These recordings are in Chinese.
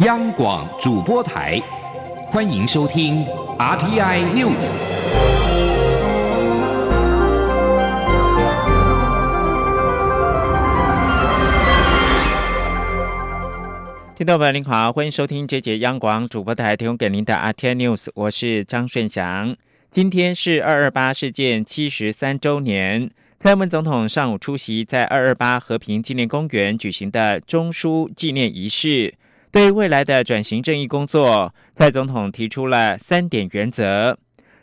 央广主播台，欢迎收听 RTI News。听众朋友您好，欢迎收听这节央广主播台提供给您的 RTI News，我是张顺祥。今天是二二八事件七十三周年。蔡英文总统上午出席在二二八和平纪念公园举行的中枢纪念仪式，对未来的转型正义工作，蔡总统提出了三点原则，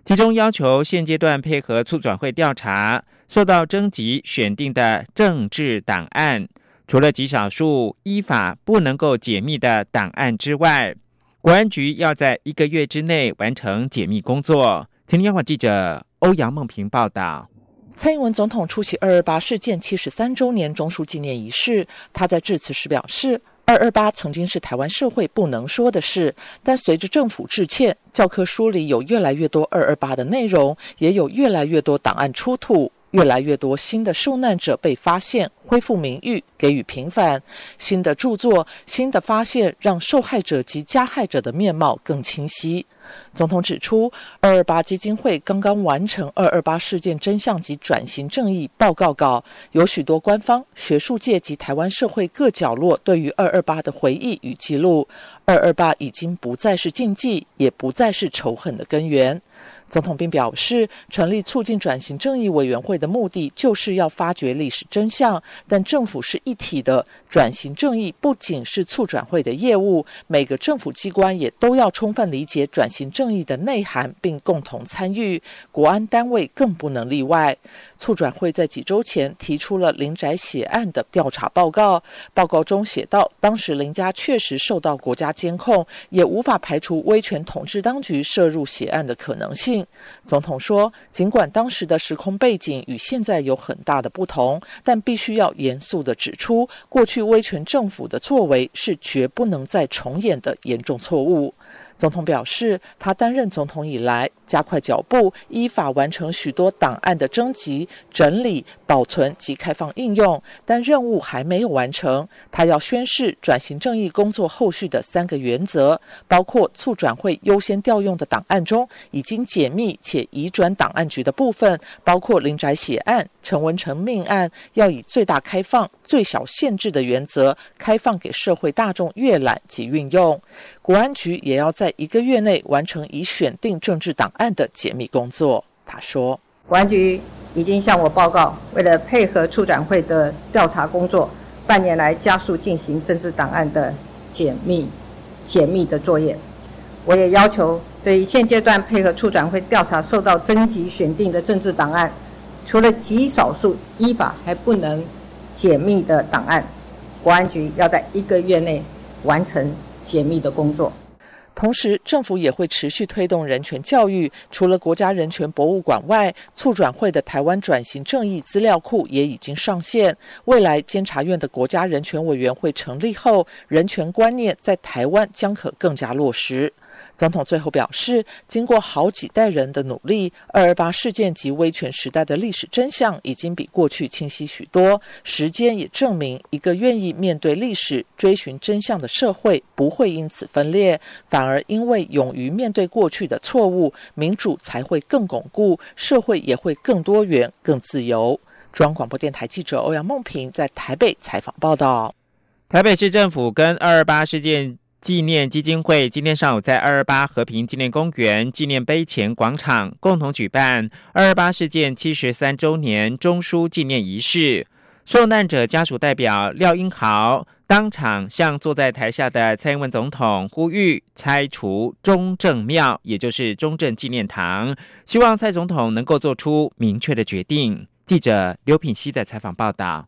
其中要求现阶段配合促转会调查受到征集选定的政治档案，除了极少数依法不能够解密的档案之外，国安局要在一个月之内完成解密工作。请央广记者欧阳梦平报道。蔡英文总统出席二二八事件七十三周年中枢纪念仪式，他在致辞时表示：“二二八曾经是台湾社会不能说的事，但随着政府致歉，教科书里有越来越多二二八的内容，也有越来越多档案出土，越来越多新的受难者被发现，恢复名誉，给予平反。新的著作、新的发现，让受害者及加害者的面貌更清晰。”总统指出，二二八基金会刚刚完成《二二八事件真相及转型正义报告稿》，有许多官方、学术界及台湾社会各角落对于二二八的回忆与记录。二二八已经不再是禁忌，也不再是仇恨的根源。总统并表示，成立促进转型正义委员会的目的，就是要发掘历史真相。但政府是一体的，转型正义不仅是促转会的业务，每个政府机关也都要充分理解转型正义的内涵，并共同参与。国安单位更不能例外。促转会在几周前提出了林宅血案的调查报告，报告中写道，当时林家确实受到国家监控，也无法排除威权统治当局涉入血案的可能性。总统说，尽管当时的时空背景与现在有很大的不同，但必须要严肃地指出，过去威权政府的作为是绝不能再重演的严重错误。总统表示，他担任总统以来，加快脚步，依法完成许多档案的征集、整理、保存及开放应用，但任务还没有完成。他要宣示转型正义工作后续的三个原则，包括促转会优先调用的档案中，已经解密且移转档案局的部分，包括林宅血案、陈文成命案，要以最大开放、最小限制的原则，开放给社会大众阅览及运用。国安局也要在一个月内完成已选定政治档案的解密工作。他说：“国安局已经向我报告，为了配合促展会的调查工作，半年来加速进行政治档案的解密、解密的作业。我也要求，对于现阶段配合促展会调查受到征集选定的政治档案，除了极少数依法还不能解密的档案，国安局要在一个月内完成。”解密的工作，同时政府也会持续推动人权教育。除了国家人权博物馆外，促转会的台湾转型正义资料库也已经上线。未来监察院的国家人权委员会成立后，人权观念在台湾将可更加落实。总统最后表示，经过好几代人的努力，二二八事件及威权时代的历史真相已经比过去清晰许多。时间也证明，一个愿意面对历史、追寻真相的社会不会因此分裂，反而因为勇于面对过去的错误，民主才会更巩固，社会也会更多元、更自由。中央广播电台记者欧阳梦平在台北采访报道。台北市政府跟二二八事件。纪念基金会今天上午在二二八和平纪念公园纪念碑前广场共同举办二二八事件七十三周年中枢纪念仪式。受难者家属代表廖英豪当场向坐在台下的蔡英文总统呼吁拆除中正庙，也就是中正纪念堂，希望蔡总统能够做出明确的决定。记者刘品熙的采访报道。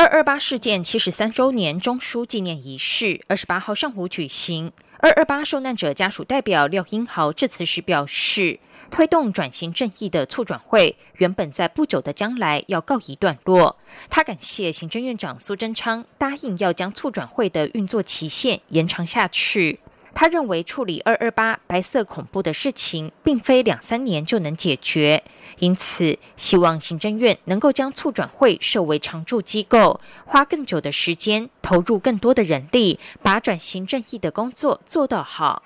二二八事件七十三周年中枢纪念仪式二十八号上午举行。二二八受难者家属代表廖英豪致辞时表示，推动转型正义的促转会原本在不久的将来要告一段落。他感谢行政院长苏贞昌答应要将促转会的运作期限延长下去。他认为处理二二八白色恐怖的事情，并非两三年就能解决，因此希望行政院能够将促转会设为常驻机构，花更久的时间，投入更多的人力，把转型正义的工作做到好。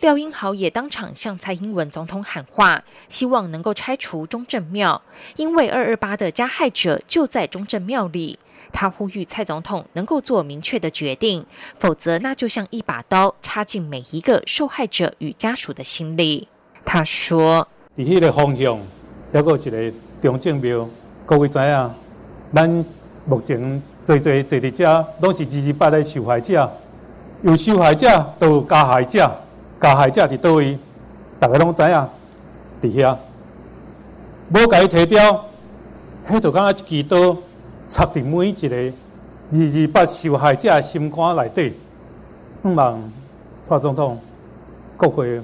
廖英豪也当场向蔡英文总统喊话，希望能够拆除中正庙，因为二二八的加害者就在中正庙里。他呼吁蔡总统能够做明确的决定，否则那就像一把刀插进每一个受害者与家属的心里。他说：“在迄个方向，还有一个中正庙，各位知影，咱目前最最坐伫遮，拢是二二八的受害者，有受害者，都有加害者，加害者伫倒位，大家拢知影，伫遐，无甲伊摕掉，迄就敢若一支刀。”插伫每一个二二八受害者心肝内底，希望蔡总统、国会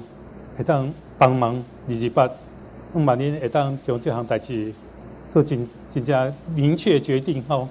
会当帮忙二二八，希望您会当将这项代志做真真正明确决定吼。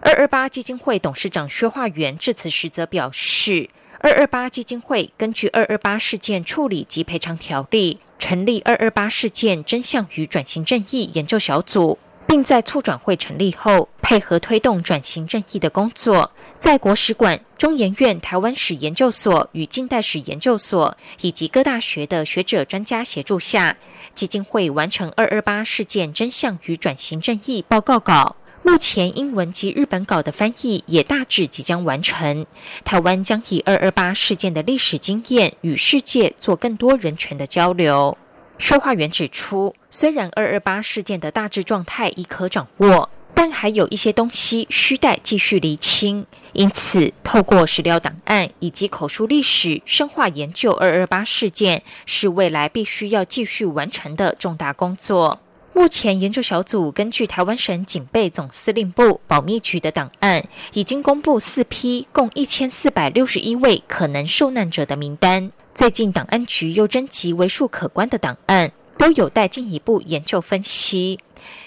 二二八基金会董事长薛化元致辞时则表示，二二八基金会根据二二八事件处理及赔偿条例，成立二二八事件真相与转型正义研究小组。并在促转会成立后，配合推动转型正义的工作，在国史馆、中研院台湾史研究所与近代史研究所以及各大学的学者专家协助下，基金会完成二二八事件真相与转型正义报告稿。目前英文及日本稿的翻译也大致即将完成。台湾将以二二八事件的历史经验与世界做更多人权的交流。说话员指出，虽然二二八事件的大致状态已可掌握，但还有一些东西需待继续厘清。因此，透过史料档案以及口述历史，深化研究二二八事件，是未来必须要继续完成的重大工作。目前，研究小组根据台湾省警备总司令部保密局的档案，已经公布四批共一千四百六十一位可能受难者的名单。最近，档案局又征集为数可观的档案，都有待进一步研究分析。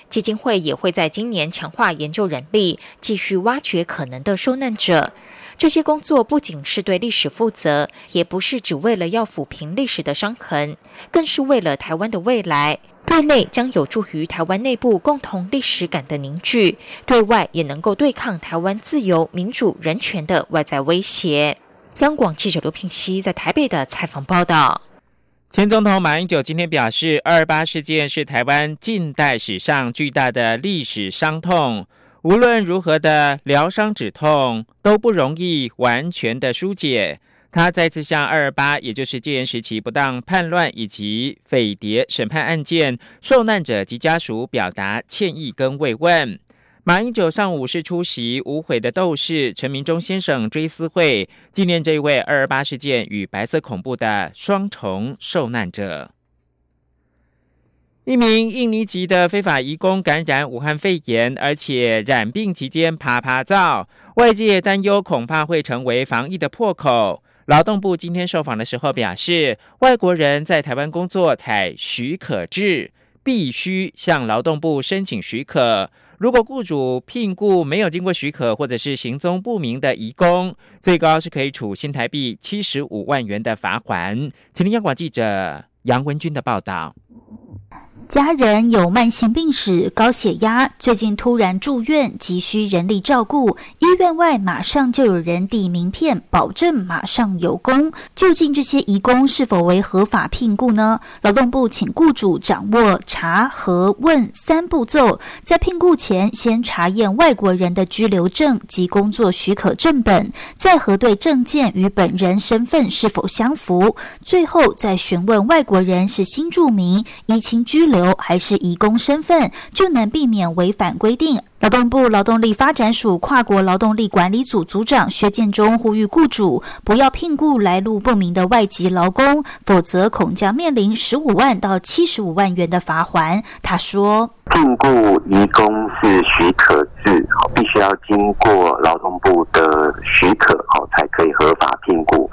基金会也会在今年强化研究人力，继续挖掘可能的受难者。这些工作不仅是对历史负责，也不是只为了要抚平历史的伤痕，更是为了台湾的未来。对内将有助于台湾内部共同历史感的凝聚，对外也能够对抗台湾自由、民主、人权的外在威胁。央广记者刘平熙在台北的采访报道：前总统马英九今天表示，二二八事件是台湾近代史上巨大的历史伤痛，无论如何的疗伤止痛都不容易完全的疏解。他再次向二二八，也就是戒严时期不当叛乱以及匪谍审判案件受难者及家属表达歉意跟慰问。马英九上午是出席无悔的斗士陈明忠先生追思会，纪念这位二二八事件与白色恐怖的双重受难者。一名印尼籍的非法移工感染武汉肺炎，而且染病期间啪啪照，外界担忧恐怕会成为防疫的破口。劳动部今天受访的时候表示，外国人在台湾工作采许可制，必须向劳动部申请许可。如果雇主聘雇没有经过许可或者是行踪不明的移工，最高是可以处新台币七十五万元的罚款。请听央广记者杨文军的报道。家人有慢性病史、高血压，最近突然住院，急需人力照顾。医院外马上就有人递名片，保证马上有工。究竟这些移工是否为合法聘雇呢？劳动部请雇主掌握查、核、问三步骤，在聘雇前先查验外国人的居留证及工作许可证本，再核对证件与本人身份是否相符，最后再询问外国人是新住民，移情居留。还是移工身份，就能避免违反规定。劳动部劳动力发展署跨国劳动力管理组组长薛建中呼吁雇主不要聘雇来路不明的外籍劳工，否则恐将面临十五万到七十五万元的罚款。他说：“聘雇移工是许可制，必须要经过劳动部的许可，好才可以合法聘雇。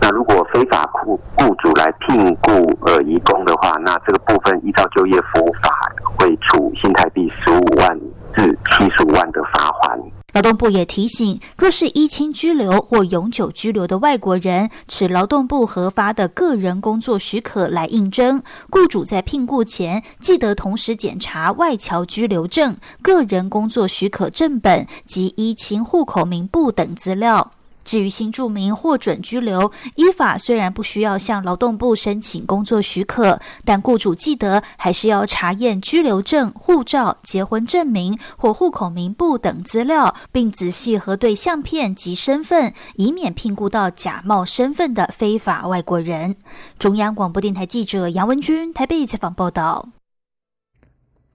那如果非法雇雇主来聘雇呃移工的话，那这个部分依照就业服务法会处新台币十五万。”至七十五万的罚款。劳动部。也提醒，若是依亲居留或永久居留的外国人，持劳动部核发的个人工作许可来应征，雇主在聘雇前记得同时检查外侨居留证、个人工作许可证本及依亲户口名簿等资料。至于新住民获准居留，依法虽然不需要向劳动部申请工作许可，但雇主记得还是要查验居留证、护照、结婚证明或户口名簿等资料，并仔细核对相片及身份，以免聘雇到假冒身份的非法外国人。中央广播电台记者杨文君台北采访报道。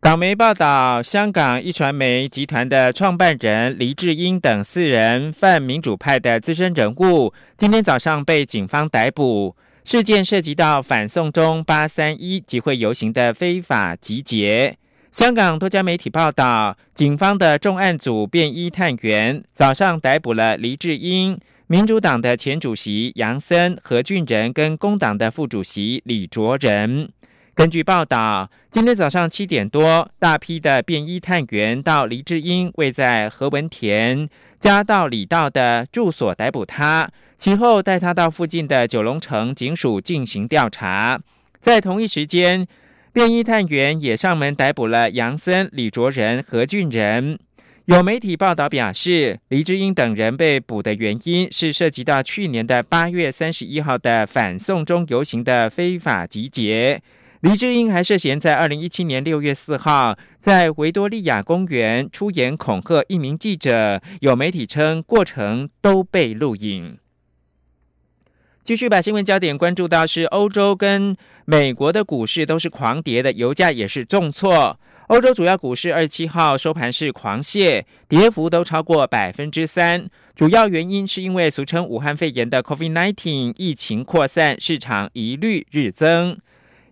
港媒报道，香港一传媒集团的创办人黎智英等四人泛民主派的资深人物，今天早上被警方逮捕。事件涉及到反送中八三一集会游行的非法集结。香港多家媒体报道，警方的重案组便衣探员早上逮捕了黎智英、民主党的前主席杨森、何俊仁跟工党的副主席李卓人。根据报道，今天早上七点多，大批的便衣探员到黎智英位在何文田嘉道里道的住所逮捕他，其后带他到附近的九龙城警署进行调查。在同一时间，便衣探员也上门逮捕了杨森、李卓仁、何俊仁。有媒体报道表示，黎智英等人被捕的原因是涉及到去年的八月三十一号的反送中游行的非法集结。黎智英还涉嫌在二零一七年六月四号在维多利亚公园出言恐吓一名记者，有媒体称过程都被录影。继续把新闻焦点关注到是欧洲跟美国的股市都是狂跌的，油价也是重挫。欧洲主要股市二十七号收盘是狂泻，跌幅都超过百分之三。主要原因是因为俗称武汉肺炎的 COVID-19 疫情扩散，市场疑虑日增。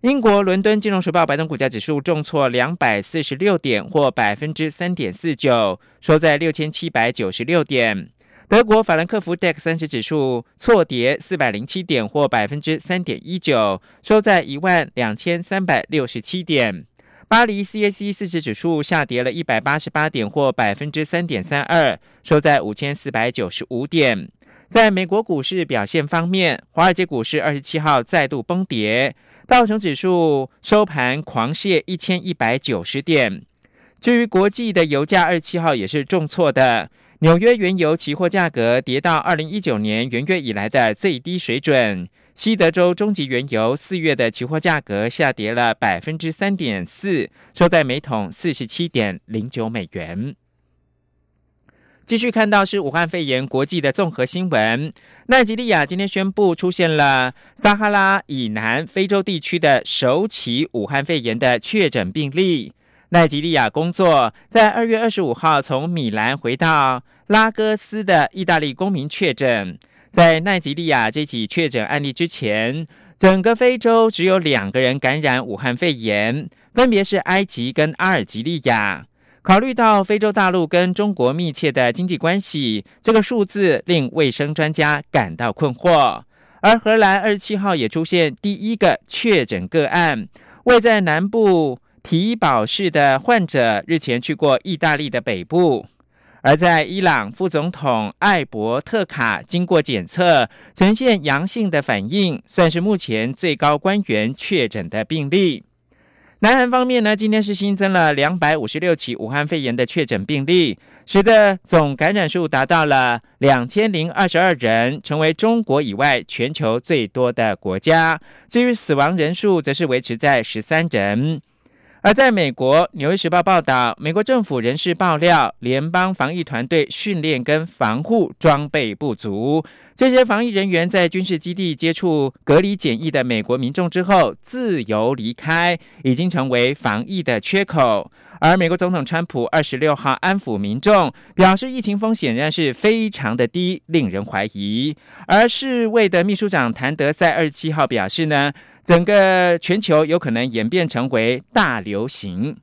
英国伦敦金融时报白铜股价指数重挫两百四十六点，或百分之三点四九，收在六千七百九十六点。德国法兰克福 DAX 三十指数错跌四百零七点，或百分之三点一九，收在一万两千三百六十七点。巴黎 CAC 四十指数下跌了一百八十八点，或百分之三点三二，收在五千四百九十五点。在美国股市表现方面，华尔街股市二十七号再度崩跌。道琼指数收盘狂泻一千一百九十点。至于国际的油价，二十七号也是重挫的。纽约原油期货价格跌到二零一九年元月以来的最低水准。西德州中级原油四月的期货价格下跌了百分之三点四，收在每桶四十七点零九美元。继续看到是武汉肺炎国际的综合新闻。奈及利亚今天宣布出现了撒哈拉以南非洲地区的首起武汉肺炎的确诊病例。奈及利亚工作在二月二十五号从米兰回到拉各斯的意大利公民确诊。在奈及利亚这起确诊案例之前，整个非洲只有两个人感染武汉肺炎，分别是埃及跟阿尔及利亚。考虑到非洲大陆跟中国密切的经济关系，这个数字令卫生专家感到困惑。而荷兰二十七号也出现第一个确诊个案，位在南部提堡市的患者日前去过意大利的北部。而在伊朗，副总统艾伯特卡经过检测呈现阳性的反应，算是目前最高官员确诊的病例。南韩方面呢，今天是新增了两百五十六起武汉肺炎的确诊病例，使得总感染数达到了两千零二十二人，成为中国以外全球最多的国家。至于死亡人数，则是维持在十三人。而在美国，《纽约时报》报道，美国政府人士爆料，联邦防疫团队训练跟防护装备不足。这些防疫人员在军事基地接触隔离检疫的美国民众之后，自由离开，已经成为防疫的缺口。而美国总统川普二十六号安抚民众，表示疫情风险仍然是非常的低，令人怀疑。而世卫的秘书长谭德赛二十七号表示呢。整个全球有可能演变成为大流行。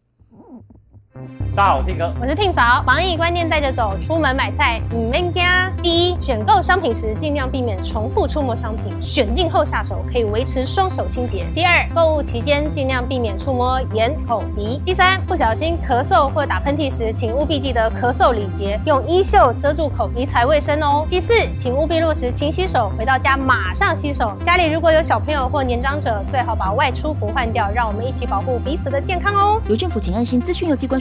大家好，我 T 哥，我是 Tim 嫂。防疫观念带着走，出门买菜唔免惊。第一，选购商品时尽量避免重复触摸商品，选定后下手可以维持双手清洁。第二，购物期间尽量避免触摸眼、口、鼻。第三，不小心咳嗽或打喷嚏时，请务必记得咳嗽礼节，用衣袖遮住口鼻才卫生哦。第四，请务必落实勤洗手，回到家马上洗手。家里如果有小朋友或年长者，最好把外出服换掉，让我们一起保护彼此的健康哦。由政府请安心资讯有机关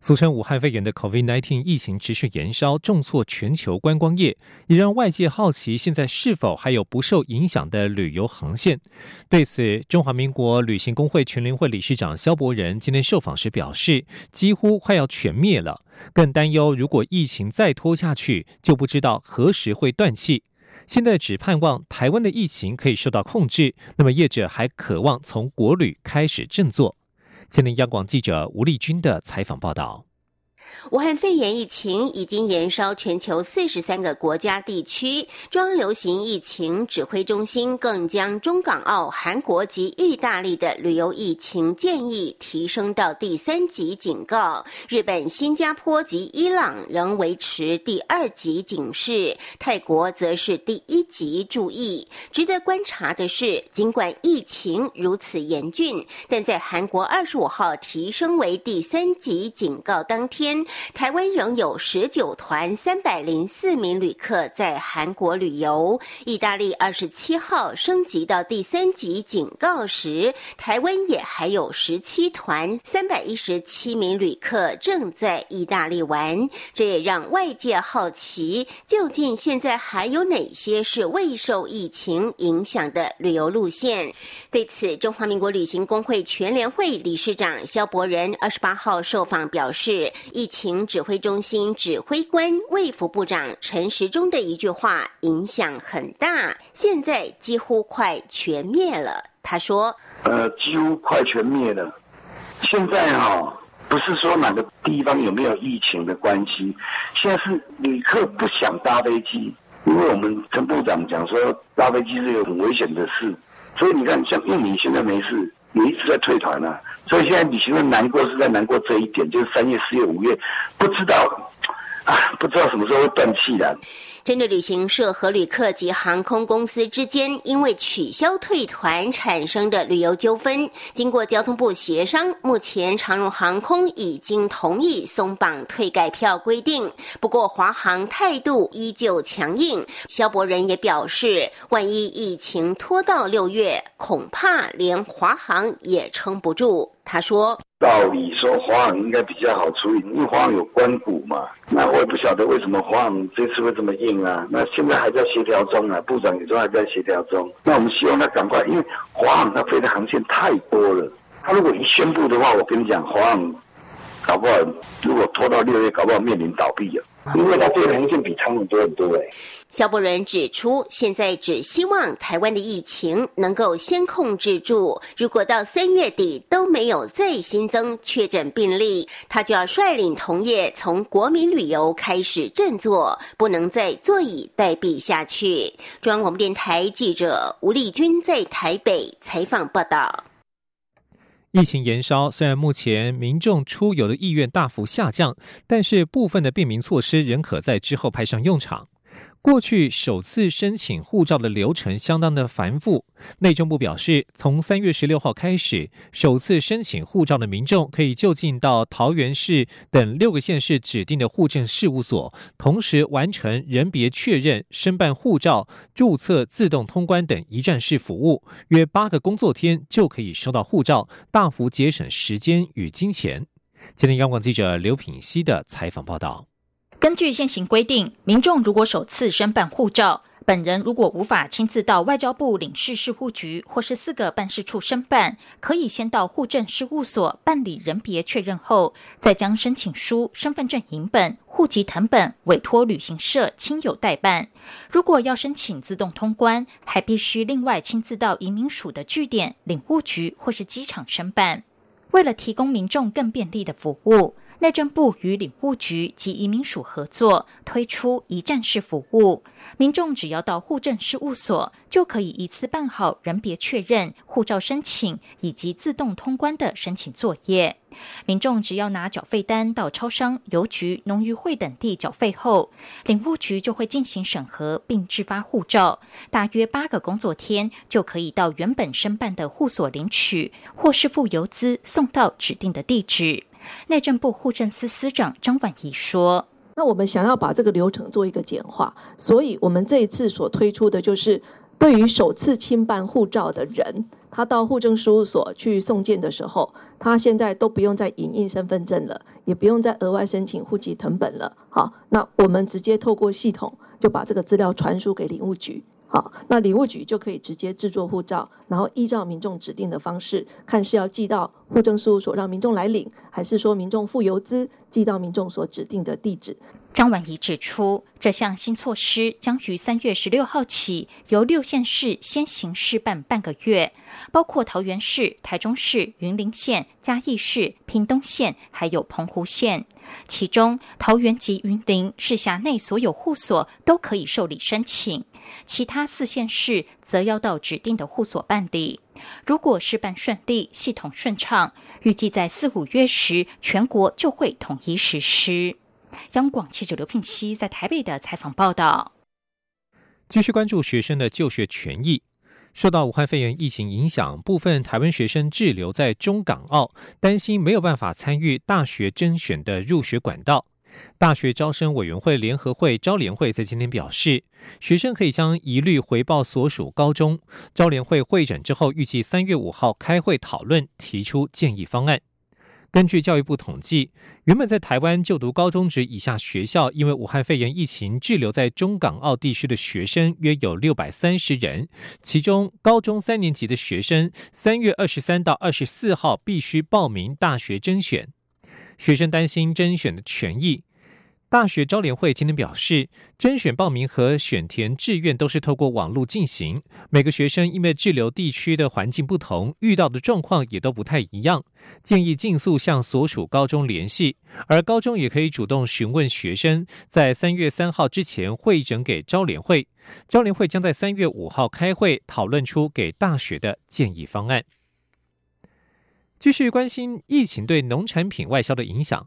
俗称武汉肺炎的 COVID-19 疫情持续延烧，重挫全球观光业，也让外界好奇现在是否还有不受影响的旅游航线。对此，中华民国旅行工会全联会理事长肖伯仁今天受访时表示，几乎快要全灭了，更担忧如果疫情再拖下去，就不知道何时会断气。现在只盼望台湾的疫情可以受到控制，那么业者还渴望从国旅开始振作。今天，央广记者吴丽君的采访报道。武汉肺炎疫情已经延烧全球四十三个国家地区，中央流行疫情指挥中心更将中港澳、韩国及意大利的旅游疫情建议提升到第三级警告。日本、新加坡及伊朗仍维持第二级警示，泰国则是第一级注意。值得观察的是，尽管疫情如此严峻，但在韩国二十五号提升为第三级警告当天。台湾仍有十九团三百零四名旅客在韩国旅游。意大利二十七号升级到第三级警告时，台湾也还有十七团三百一十七名旅客正在意大利玩。这也让外界好奇，究竟现在还有哪些是未受疫情影响的旅游路线？对此，中华民国旅行工会全联会理事长肖伯仁二十八号受访表示。疫情指挥中心指挥官卫福部长陈时中的一句话影响很大，现在几乎快全灭了。他说：“呃，几乎快全灭了。现在哈，不是说哪个地方有没有疫情的关系，现在是旅客不想搭飞机，因为我们陈部长讲说搭飞机是有很危险的事，所以你看，像印尼现在没事。”你一直在退团呢，所以现在旅行的难过是在难过这一点，就是三月、四月、五月，不知道啊，不知道什么时候会断气的。针对旅行社和旅客及航空公司之间因为取消退团产生的旅游纠纷，经过交通部协商，目前长荣航空已经同意松绑退改票规定。不过华航态度依旧强硬，肖伯仁也表示，万一疫情拖到六月，恐怕连华航也撑不住。他说：“道理说，华航应该比较好处理，因为华航有关谷嘛。那我也不晓得为什么华航这次会这么硬啊。那现在还在协调中啊，部长也说还在协调中。那我们希望他赶快，因为华航它飞的航线太多了。他如果一宣布的话，我跟你讲，华航搞不好如果拖到六月，搞不好面临倒闭了。”因为它这个航线比他们多很多哎。肖伯仁指出，现在只希望台湾的疫情能够先控制住。如果到三月底都没有再新增确诊病例，他就要率领同业从国民旅游开始振作，不能再坐以待毙下去。中央广播电台记者吴丽君在台北采访报道。疫情延烧，虽然目前民众出游的意愿大幅下降，但是部分的便民措施仍可在之后派上用场。过去首次申请护照的流程相当的繁复。内政部表示，从三月十六号开始，首次申请护照的民众可以就近到桃园市等六个县市指定的户政事务所，同时完成人别确认、申办护照、注册、自动通关等一站式服务，约八个工作天就可以收到护照，大幅节省时间与金钱。今天，央广记者刘品熙的采访报道。根据现行规定，民众如果首次申办护照，本人如果无法亲自到外交部领事事务局或是四个办事处申办，可以先到户政事务所办理人别确认后，再将申请书、身份证影本、户籍誊本委托旅行社亲友代办。如果要申请自动通关，还必须另外亲自到移民署的据点、领务局或是机场申办。为了提供民众更便利的服务。内政部与领务局及移民署合作推出一站式服务，民众只要到户政事务所，就可以一次办好人别确认、护照申请以及自动通关的申请作业。民众只要拿缴费单到超商、邮局、农渔会等地缴费后，领务局就会进行审核并制发护照，大约八个工作天就可以到原本申办的户所领取，或是付邮资送到指定的地址。内政部户政司司长张婉仪说：“那我们想要把这个流程做一个简化，所以我们这一次所推出的就是，对于首次亲办护照的人，他到户政事务所去送件的时候，他现在都不用再影印身份证了，也不用再额外申请户籍誊本了。好，那我们直接透过系统就把这个资料传输给领务局。”好，那领务局就可以直接制作护照，然后依照民众指定的方式，看是要寄到户政事务所让民众来领，还是说民众付邮资寄到民众所指定的地址。张婉仪指出，这项新措施将于三月十六号起由六县市先行试办半个月，包括桃园市、台中市、云林县、嘉义市、屏东县，还有澎湖县。其中，桃园及云林市辖内所有户所都可以受理申请。其他四县市则要到指定的户所办理。如果事办顺利、系统顺畅，预计在四五月时，全国就会统一实施。央广记者刘聘熙在台北的采访报道。继续关注学生的就学权益。受到武汉肺炎疫情影响，部分台湾学生滞留在中港澳，担心没有办法参与大学甄选的入学管道。大学招生委员会联合会招联会在今天表示，学生可以将疑虑回报所属高中，招联会会诊之后，预计三月五号开会讨论，提出建议方案。根据教育部统计，原本在台湾就读高中职以下学校，因为武汉肺炎疫情滞留在中港澳地区的学生约有六百三十人，其中高中三年级的学生，三月二十三到二十四号必须报名大学甄选。学生担心甄选的权益。大学招联会今天表示，甄选报名和选填志愿都是透过网络进行。每个学生因为滞留地区的环境不同，遇到的状况也都不太一样。建议尽速向所属高中联系，而高中也可以主动询问学生，在三月三号之前会诊给招联会。招联会将在三月五号开会讨论出给大学的建议方案。继续关心疫情对农产品外销的影响。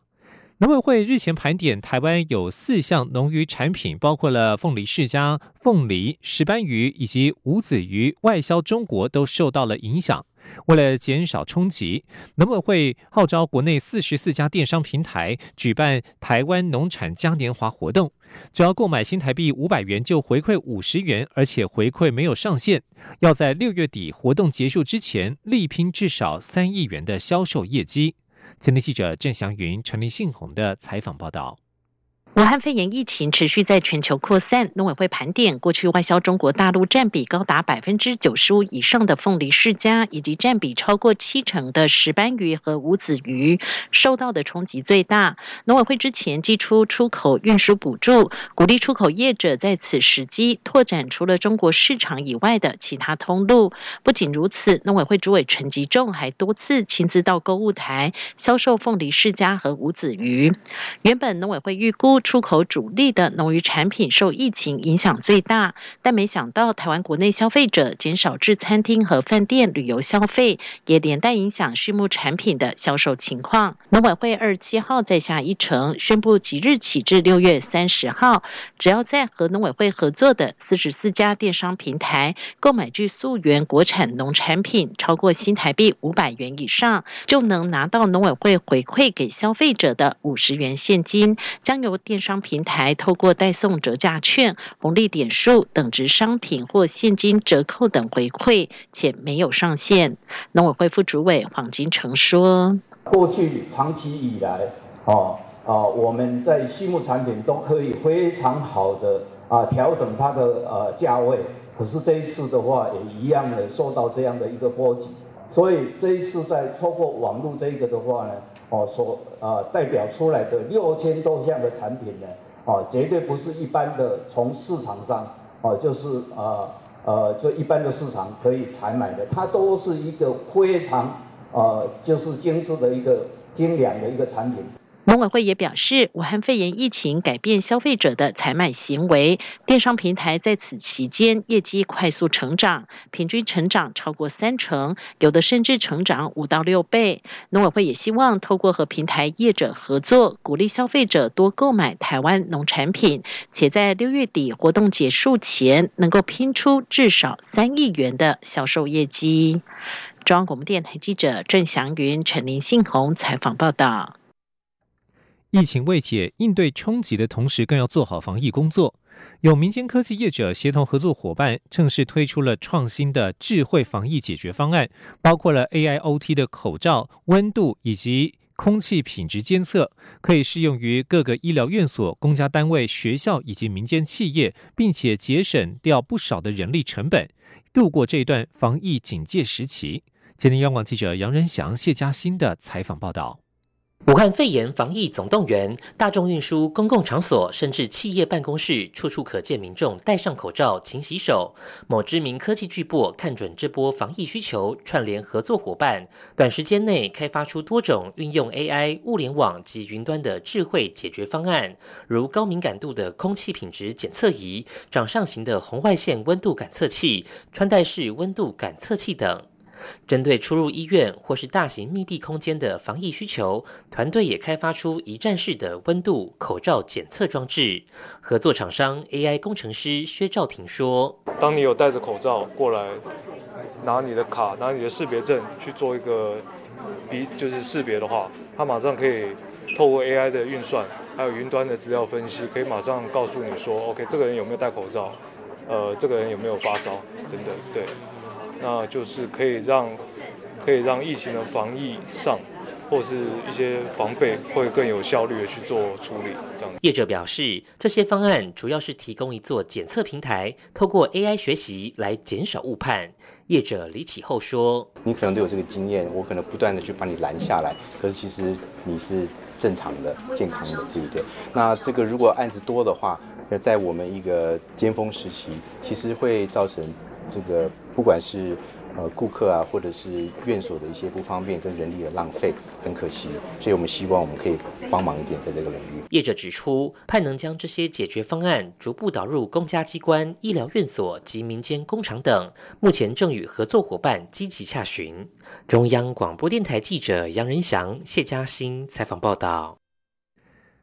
农委会日前盘点，台湾有四项农渔产品，包括了凤梨世家、凤梨、石斑鱼以及五子鱼，外销中国都受到了影响。为了减少冲击，农委会号召国内四十四家电商平台举办台湾农产嘉年华活动，只要购买新台币五百元就回馈五十元，而且回馈没有上限，要在六月底活动结束之前力拼至少三亿元的销售业绩。今天记者郑祥云、陈立信宏的采访报道。武汉肺炎疫情持续在全球扩散，农委会盘点过去外销中国大陆占比高达百分之九十五以上的凤梨世家，以及占比超过七成的石斑鱼和五子鱼，受到的冲击最大。农委会之前寄出出口运输补助，鼓励出口业者在此时机拓展除了中国市场以外的其他通路。不仅如此，农委会主委陈吉仲还多次亲自到购物台销售凤梨世家和五子鱼。原本农委会预估。出口主力的农渔产品受疫情影响最大，但没想到台湾国内消费者减少至餐厅和饭店旅游消费，也连带影响畜牧产品的销售情况。农委会二十七号再下一城宣布，即日起至六月三十号，只要在和农委会合作的四十四家电商平台购买具溯源国产农产品超过新台币五百元以上，就能拿到农委会回馈给消费者的五十元现金，将由电电商平台透过代送折价券、红利点数、等值商品或现金折扣等回馈，且没有上限。农委会副主委黄金城说：“过去长期以来，哦哦，我们在畜牧产品都可以非常好的。”啊调整它的呃价位，可是这一次的话也一样的受到这样的一个波及，所以这一次在透过网络这个的话呢，哦所呃代表出来的六千多项的产品呢，哦绝对不是一般的从市场上哦就是呃呃就一般的市场可以采买的，它都是一个非常呃就是精致的一个精良的一个产品。农委会也表示，武汉肺炎疫情改变消费者的采买行为，电商平台在此期间业绩快速成长，平均成长超过三成，有的甚至成长五到六倍。农委会也希望透过和平台业者合作，鼓励消费者多购买台湾农产品，且在六月底活动结束前，能够拼出至少三亿元的销售业绩。中央广播电台记者郑祥云、陈林信宏采访报道。疫情未解，应对冲击的同时，更要做好防疫工作。有民间科技业者协同合作伙伴，正式推出了创新的智慧防疫解决方案，包括了 AIoT 的口罩温度以及空气品质监测，可以适用于各个医疗院所、公家单位、学校以及民间企业，并且节省掉不少的人力成本，度过这段防疫警戒时期。今天央广记者杨仁祥、谢嘉欣的采访报道。武汉肺炎防疫总动员，大众运输、公共场所甚至企业办公室，处处可见民众戴上口罩、勤洗手。某知名科技巨擘看准这波防疫需求，串联合作伙伴，短时间内开发出多种运用 AI、物联网及云端的智慧解决方案，如高敏感度的空气品质检测仪、掌上型的红外线温度感测器、穿戴式温度感测器等。针对出入医院或是大型密闭空间的防疫需求，团队也开发出一站式的温度口罩检测装置。合作厂商 AI 工程师薛兆廷说：“当你有戴着口罩过来，拿你的卡、拿你的识别证去做一个比就是识别的话，它马上可以透过 AI 的运算，还有云端的资料分析，可以马上告诉你说，OK，这个人有没有戴口罩？呃，这个人有没有发烧？等等，对。”那就是可以让可以让疫情的防疫上，或是一些防备会更有效率的去做处理。这样，业者表示，这些方案主要是提供一座检测平台，透过 AI 学习来减少误判。业者李启后说：“你可能都有这个经验，我可能不断的去把你拦下来，可是其实你是正常的、健康的，对不对？那这个如果案子多的话，在我们一个尖峰时期，其实会造成。”这个不管是呃顾客啊，或者是院所的一些不方便跟人力的浪费，很可惜。所以我们希望我们可以帮忙一点在这个领域。业者指出，盼能将这些解决方案逐步导入公家机关、医疗院所及民间工厂等，目前正与合作伙伴积极洽询。中央广播电台记者杨仁祥、谢嘉欣采访报道。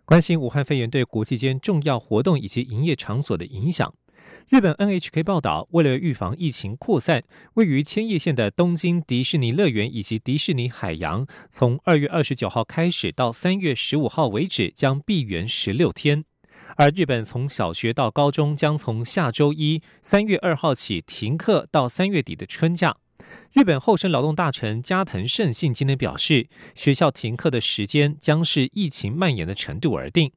关心武汉肺炎对国际间重要活动以及营业场所的影响。日本 NHK 报道，为了预防疫情扩散，位于千叶县的东京迪士尼乐园以及迪士尼海洋，从二月二十九号开始到三月十五号为止，将闭园十六天。而日本从小学到高中将从下周一三月二号起停课到三月底的春假。日本厚生劳动大臣加藤胜信今天表示，学校停课的时间将是疫情蔓延的程度而定。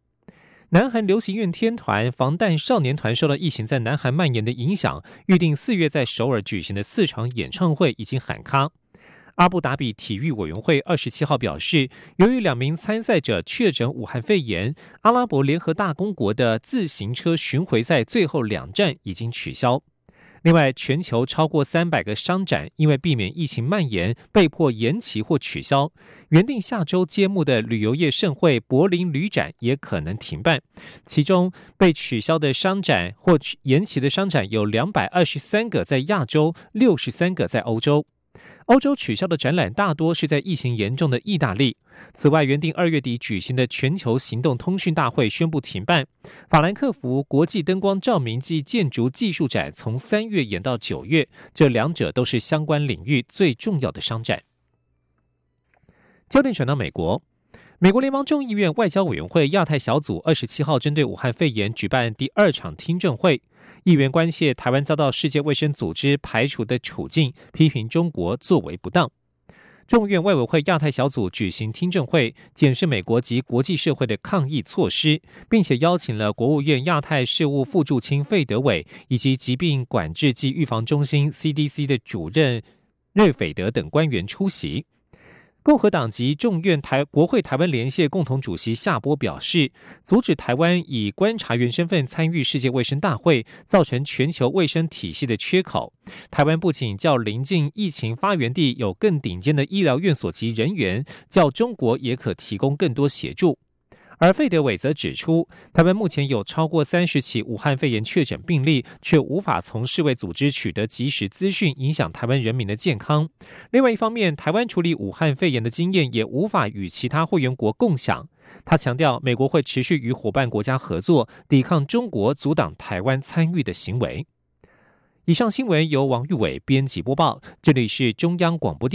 南韩流行乐天团防弹少年团受到疫情在南韩蔓延的影响，预定四月在首尔举行的四场演唱会已经喊卡。阿布达比体育委员会二十七号表示，由于两名参赛者确诊武汉肺炎，阿拉伯联合大公国的自行车巡回赛最后两站已经取消。另外，全球超过三百个商展因为避免疫情蔓延，被迫延期或取消。原定下周揭幕的旅游业盛会柏林旅展也可能停办。其中被取消的商展或延期的商展有两百二十三个在亚洲，六十三个在欧洲。欧洲取消的展览大多是在疫情严重的意大利。此外，原定二月底举行的全球行动通讯大会宣布停办。法兰克福国际灯光照明及建筑技术展从三月演到九月，这两者都是相关领域最重要的商展。焦点转到美国。美国联邦众议院外交委员会亚太小组二十七号针对武汉肺炎举办第二场听证会，议员关切台湾遭到世界卫生组织排除的处境，批评中国作为不当。众院外委会亚太小组举行听证会，检视美国及国际社会的抗疫措施，并且邀请了国务院亚太事务副驻青费德伟以及疾病管制及预防中心 CDC 的主任瑞斐德等官员出席。共和党及众院台国会台湾联线共同主席夏波表示，阻止台湾以观察员身份参与世界卫生大会，造成全球卫生体系的缺口。台湾不仅较邻近疫情发源地有更顶尖的医疗院所及人员，较中国也可提供更多协助。而费德韦则指出，台湾目前有超过三十起武汉肺炎确诊病例，却无法从世卫组织取得及时资讯，影响台湾人民的健康。另外一方面，台湾处理武汉肺炎的经验也无法与其他会员国共享。他强调，美国会持续与伙伴国家合作，抵抗中国阻挡台湾参与的行为。以上新闻由王玉伟编辑播报，这里是中央广播。